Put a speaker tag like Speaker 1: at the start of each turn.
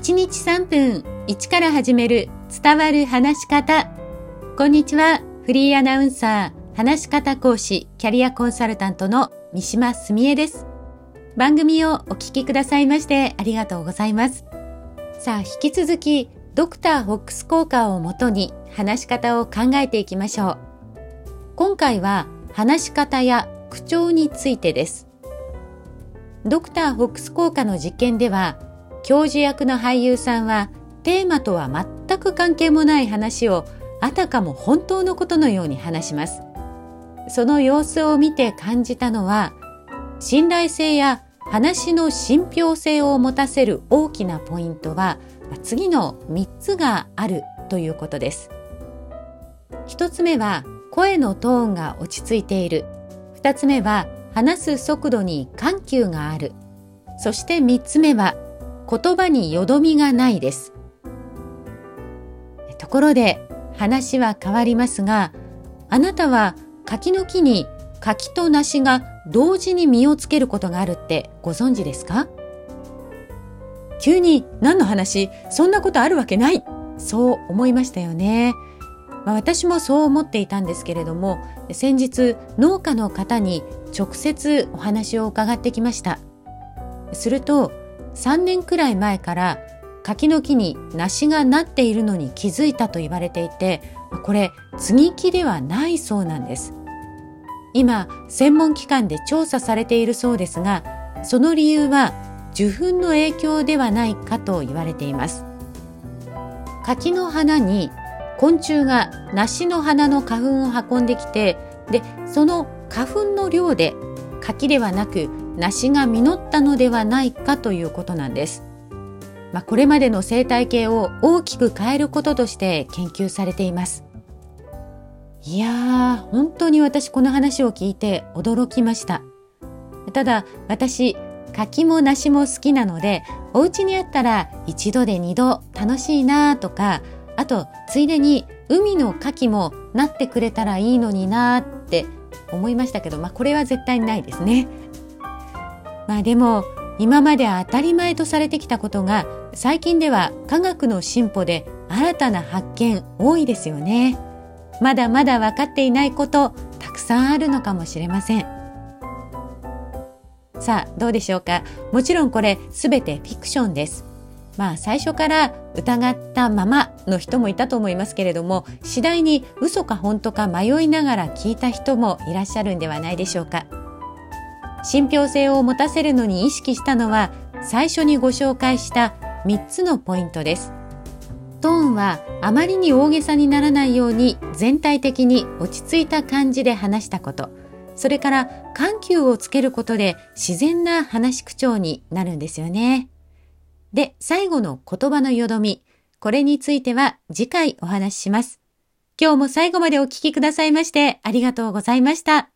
Speaker 1: 1日3分1から始める伝わる話し方。こんにちは。フリーアナウンサー、話し方講師、キャリアコンサルタントの三島澄江です。番組をお聞きくださいましてありがとうございます。さあ、引き続き、ドクターホックス効果をもとに話し方を考えていきましょう。今回は話し方や口調についてです。ドクターホックス効果の実験では、教授役の俳優さんはテーマとは全く関係もない話をあたかも本当のことのように話します。その様子を見て感じたのは信頼性や話の信憑性を持たせる大きなポイントは次の3つがあるということです。1つ目は声のトーンが落ち着いている。2つ目は話す速度に緩急がある。そして3つ目は言葉によどみがないです。ところで話は変わりますが、あなたは柿の木に柿と梨が同時に実をつけることがあるってご存知ですか？急に何の話？そんなことあるわけないそう思いましたよね。まあ、私もそう思っていたんですけれども先日農家の方に直接お話を伺ってきましたすると3年くらい前から柿の木に梨がなっているのに気づいたと言われていてこれ接ぎ木ではないそうなんです。今専門機関で調査されているそうですがその理由は受粉の影響ではないかと言われています。柿の花に昆虫が梨の花の花粉を運んできてでその花粉の量で柿ではなく梨が実ったのではないかということなんです。まあ、これまでの生態系を大きく変えることとして研究されています。いやー、本当に私この話を聞いて驚きました。ただ私、柿も梨も好きなので、お家にあったら一度で二度楽しいなとか、あとついでに海の牡蠣もなってくれたらいいのになって思いましたけど、まあこれは絶対にないですね。まあでも今まで当たり前とされてきたことが最近では科学の進歩で新たな発見多いですよね。まだまだ分かっていないことたくさんあるのかもしれません。さあどうでしょうか？もちろんこれ全てフィクションです。まあ最初から疑ったままの人もいたと思いますけれども次第に嘘か本当か迷いながら聞いた人もいらっしゃるんではないでしょうか。信憑性を持たせるのに意識したのは最初にご紹介した3つのポイントです。トーンはあまりに大げさにならないように全体的に落ち着いた感じで話したこと。それから緩急をつけることで自然な話し口調になるんですよね。で、最後の言葉のよどみ。これについては次回お話しします。今日も最後までお聞きくださいましてありがとうございました。